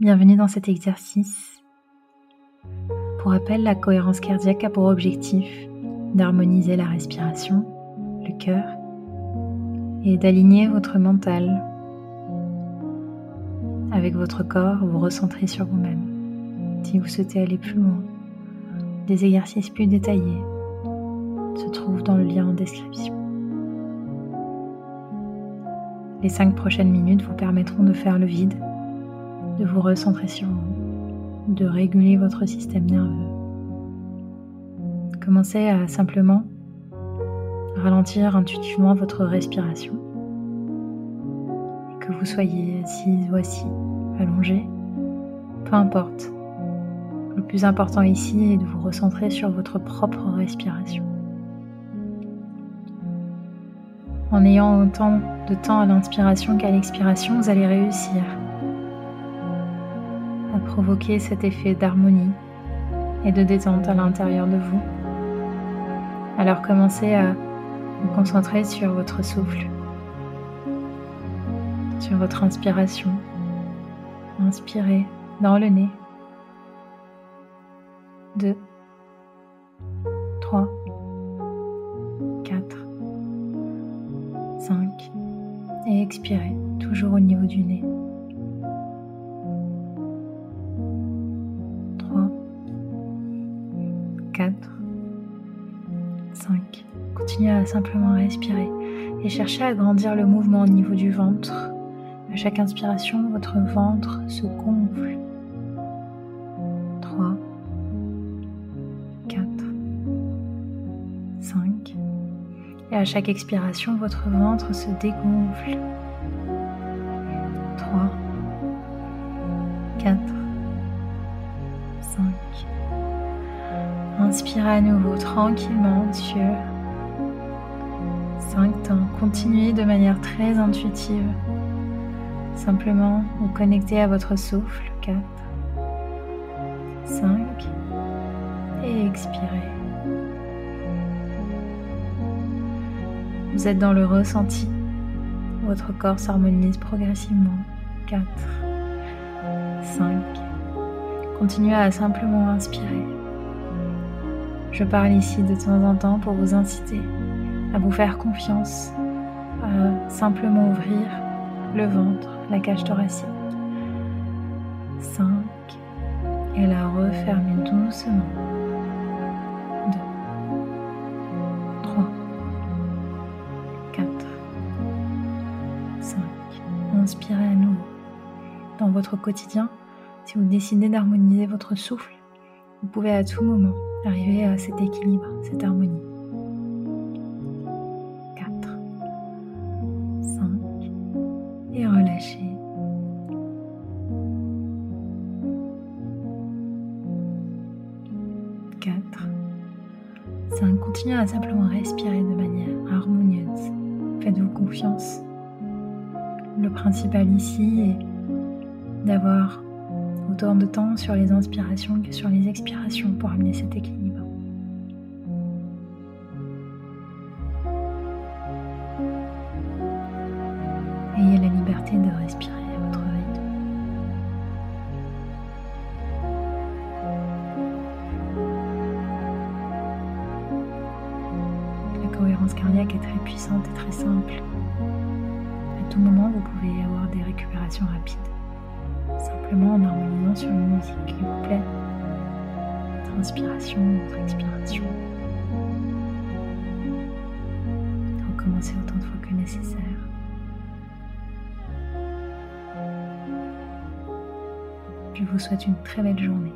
Bienvenue dans cet exercice. Pour rappel, la cohérence cardiaque a pour objectif d'harmoniser la respiration, le cœur et d'aligner votre mental avec votre corps, vous recentrer sur vous-même. Si vous souhaitez aller plus loin, des exercices plus détaillés se trouvent dans le lien en description. Les cinq prochaines minutes vous permettront de faire le vide de vous recentrer sur vous, de réguler votre système nerveux. Commencez à simplement ralentir intuitivement votre respiration. que vous soyez assis ou assis, allongé, peu importe. Le plus important ici est de vous recentrer sur votre propre respiration. En ayant autant de temps à l'inspiration qu'à l'expiration, vous allez réussir provoquer cet effet d'harmonie et de détente à l'intérieur de vous. Alors commencez à vous concentrer sur votre souffle, sur votre inspiration. Inspirez dans le nez. 2, 3, 4, 5 et expirez toujours au niveau du nez. 4, 5. Continuez à simplement respirer et cherchez à agrandir le mouvement au niveau du ventre. À chaque inspiration, votre ventre se gonfle. 3, 4, 5. Et à chaque expiration, votre ventre se dégonfle. 3, 4, Inspirez à nouveau tranquillement sur 5 temps. Continuez de manière très intuitive. Simplement vous connectez à votre souffle. 4, 5 et expirez. Vous êtes dans le ressenti. Votre corps s'harmonise progressivement. 4, 5. Continuez à simplement inspirer. Je parle ici de temps en temps pour vous inciter à vous faire confiance, à simplement ouvrir le ventre, la cage thoracique. 5 et la refermer doucement. 2 3 4 5 Inspirez à nouveau. Dans votre quotidien, si vous décidez d'harmoniser votre souffle, vous pouvez à tout moment arriver à cet équilibre, cette harmonie. 4, 5 et relâchez. 4, 5. Continuez à simplement respirer de manière harmonieuse. Faites-vous confiance. Le principal ici est d'avoir autant de temps sur les inspirations que sur les expirations pour amener cet équilibre. Ayez la liberté de respirer à votre rythme. La cohérence cardiaque est très puissante et très simple. À tout moment, vous pouvez avoir des récupérations rapides simplement en harmonisant sur une musique qui vous plaît. Votre inspiration, votre expiration. Recommencez autant de fois que nécessaire. Je vous souhaite une très belle journée.